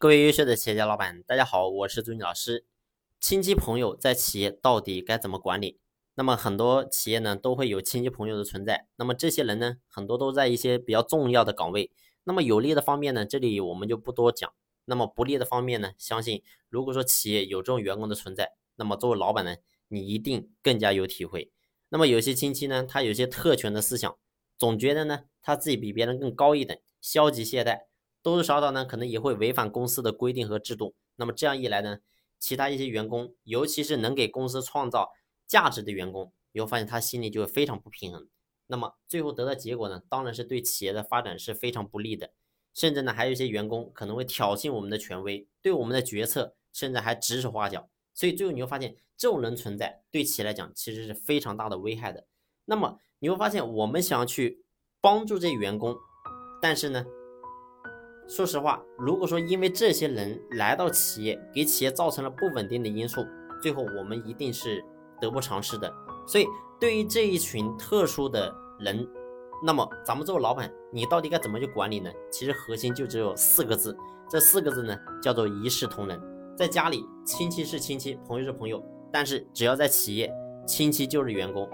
各位优秀的企业家老板，大家好，我是朱军老师。亲戚朋友在企业到底该怎么管理？那么很多企业呢都会有亲戚朋友的存在。那么这些人呢，很多都在一些比较重要的岗位。那么有利的方面呢，这里我们就不多讲。那么不利的方面呢，相信如果说企业有这种员工的存在，那么作为老板呢，你一定更加有体会。那么有些亲戚呢，他有些特权的思想，总觉得呢他自己比别人更高一等，消极懈怠。多多少少呢，可能也会违反公司的规定和制度。那么这样一来呢，其他一些员工，尤其是能给公司创造价值的员工，你会发现他心里就会非常不平衡。那么最后得到结果呢，当然是对企业的发展是非常不利的。甚至呢，还有一些员工可能会挑衅我们的权威，对我们的决策甚至还指手画脚。所以最后你会发现，这种人存在对企业来讲其实是非常大的危害的。那么你会发现，我们想要去帮助这些员工，但是呢？说实话，如果说因为这些人来到企业，给企业造成了不稳定的因素，最后我们一定是得不偿失的。所以，对于这一群特殊的人，那么咱们作为老板，你到底该怎么去管理呢？其实核心就只有四个字，这四个字呢叫做一视同仁。在家里，亲戚是亲戚，朋友是朋友，但是只要在企业，亲戚就是员工，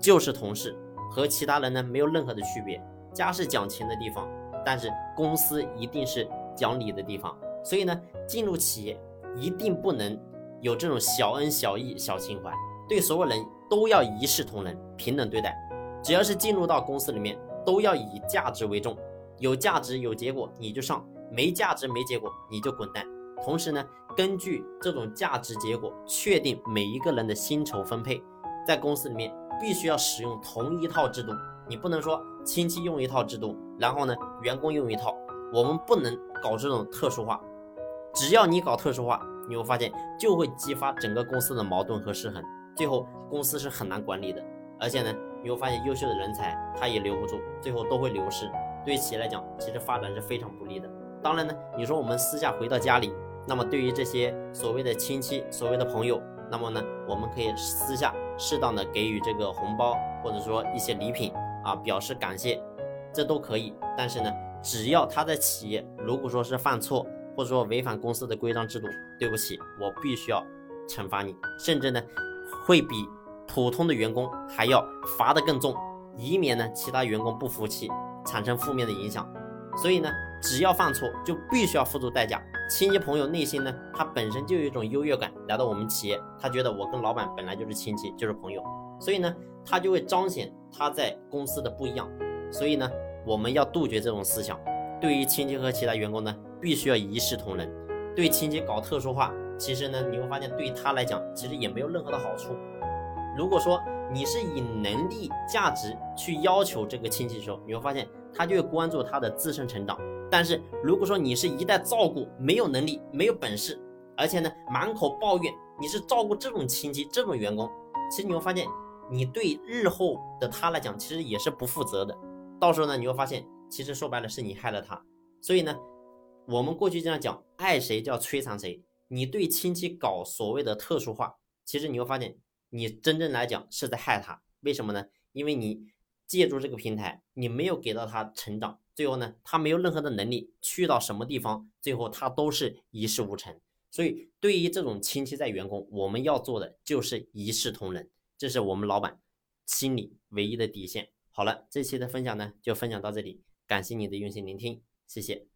就是同事，和其他人呢没有任何的区别。家是讲钱的地方。但是公司一定是讲理的地方，所以呢，进入企业一定不能有这种小恩小义、小情怀，对所有人都要一视同仁、平等对待。只要是进入到公司里面，都要以价值为重，有价值有结果你就上，没价值没结果你就滚蛋。同时呢，根据这种价值结果确定每一个人的薪酬分配，在公司里面必须要使用同一套制度。你不能说亲戚用一套制度，然后呢员工用一套，我们不能搞这种特殊化。只要你搞特殊化，你会发现就会激发整个公司的矛盾和失衡，最后公司是很难管理的。而且呢，你会发现优秀的人才他也留不住，最后都会流失。对于企业来讲，其实发展是非常不利的。当然呢，你说我们私下回到家里，那么对于这些所谓的亲戚、所谓的朋友，那么呢，我们可以私下适当的给予这个红包，或者说一些礼品。啊，表示感谢，这都可以。但是呢，只要他在企业，如果说是犯错，或者说违反公司的规章制度，对不起，我必须要惩罚你，甚至呢，会比普通的员工还要罚得更重，以免呢其他员工不服气，产生负面的影响。所以呢，只要犯错，就必须要付出代价。亲戚朋友内心呢，他本身就有一种优越感，来到我们企业，他觉得我跟老板本来就是亲戚，就是朋友。所以呢，他就会彰显他在公司的不一样。所以呢，我们要杜绝这种思想。对于亲戚和其他员工呢，必须要一视同仁。对亲戚搞特殊化，其实呢，你会发现对他来讲，其实也没有任何的好处。如果说你是以能力、价值去要求这个亲戚的时候，你会发现他就会关注他的自身成长。但是如果说你是一代照顾没有能力、没有本事，而且呢满口抱怨，你是照顾这种亲戚、这种员工，其实你会发现。你对日后的他来讲，其实也是不负责的。到时候呢，你会发现，其实说白了是你害了他。所以呢，我们过去这样讲，爱谁就要摧残谁。你对亲戚搞所谓的特殊化，其实你会发现，你真正来讲是在害他。为什么呢？因为你借助这个平台，你没有给到他成长，最后呢，他没有任何的能力去到什么地方，最后他都是一事无成。所以，对于这种亲戚在员工，我们要做的就是一视同仁。这是我们老板心里唯一的底线。好了，这期的分享呢就分享到这里，感谢你的用心聆听，谢谢。